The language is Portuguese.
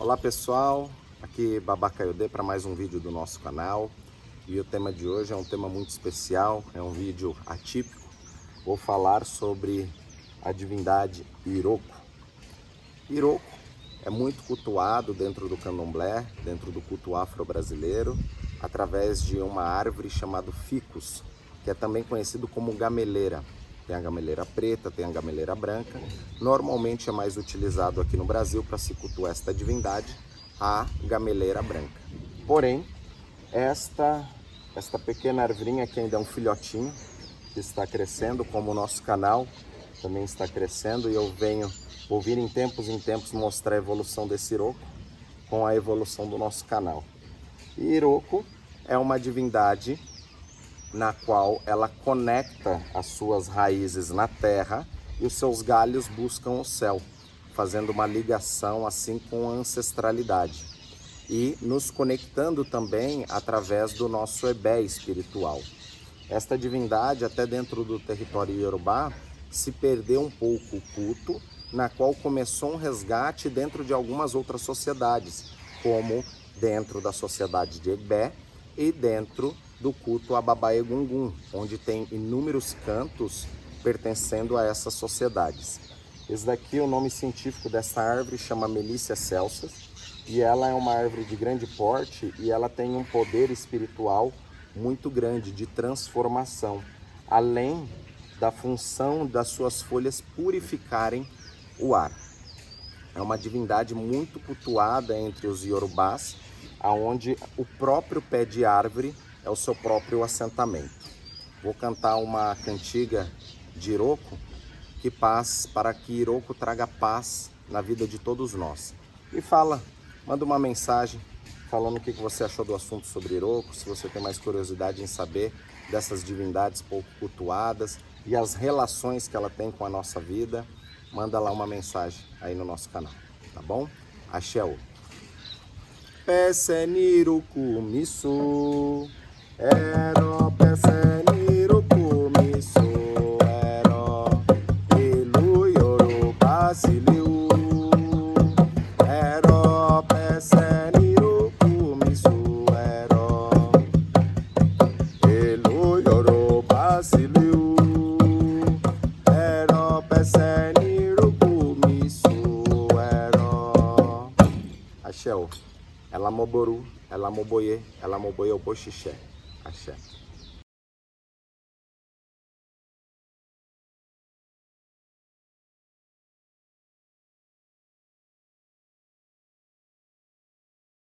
Olá pessoal, aqui Babacaiodê para mais um vídeo do nosso canal e o tema de hoje é um tema muito especial, é um vídeo atípico. Vou falar sobre a divindade Iroco. Iroco é muito cultuado dentro do candomblé, dentro do culto afro-brasileiro, através de uma árvore chamada ficus, que é também conhecido como gameleira. Tem a gameleira preta, tem a gameleira branca. Normalmente é mais utilizado aqui no Brasil para se cultuar esta divindade, a gameleira branca. Porém, esta, esta pequena arvorinha que ainda é um filhotinho, que está crescendo, como o nosso canal também está crescendo, e eu venho ouvir em tempos em tempos mostrar a evolução desse Iroco com a evolução do nosso canal. E Iroco é uma divindade na qual ela conecta as suas raízes na terra e os seus galhos buscam o céu, fazendo uma ligação assim com a ancestralidade e nos conectando também através do nosso ebé espiritual. Esta divindade, até dentro do território iorubá, se perdeu um pouco o culto, na qual começou um resgate dentro de algumas outras sociedades, como dentro da sociedade de Ebé e dentro do culto a Babá Egungun, onde tem inúmeros cantos pertencendo a essas sociedades. Esse daqui, o nome científico dessa árvore chama Melícia celsas e ela é uma árvore de grande porte e ela tem um poder espiritual muito grande de transformação, além da função das suas folhas purificarem o ar. É uma divindade muito cultuada entre os iorubás, aonde o próprio pé de árvore é o seu próprio assentamento. Vou cantar uma cantiga de Iroco que paz para que Iroco traga paz na vida de todos nós. E fala, manda uma mensagem falando o que você achou do assunto sobre Iroco, se você tem mais curiosidade em saber dessas divindades pouco cultuadas e as relações que ela tem com a nossa vida, manda lá uma mensagem aí no nosso canal, tá bom? Axé Pese Ero pẹsẹ nírókò mi sùn ẹ̀rọ. Ìlú Yorùbá sì léwu. Ero pẹsẹ nírókò mi sùn ẹ̀rọ. Ìlú Yorùbá sì léwu. Ero pẹsẹ nírókò mi sùn ẹ̀rọ. Àṣẹ o, ela mo boru, ela mo boye, ela mo boye o obo ṣiṣẹ. I 是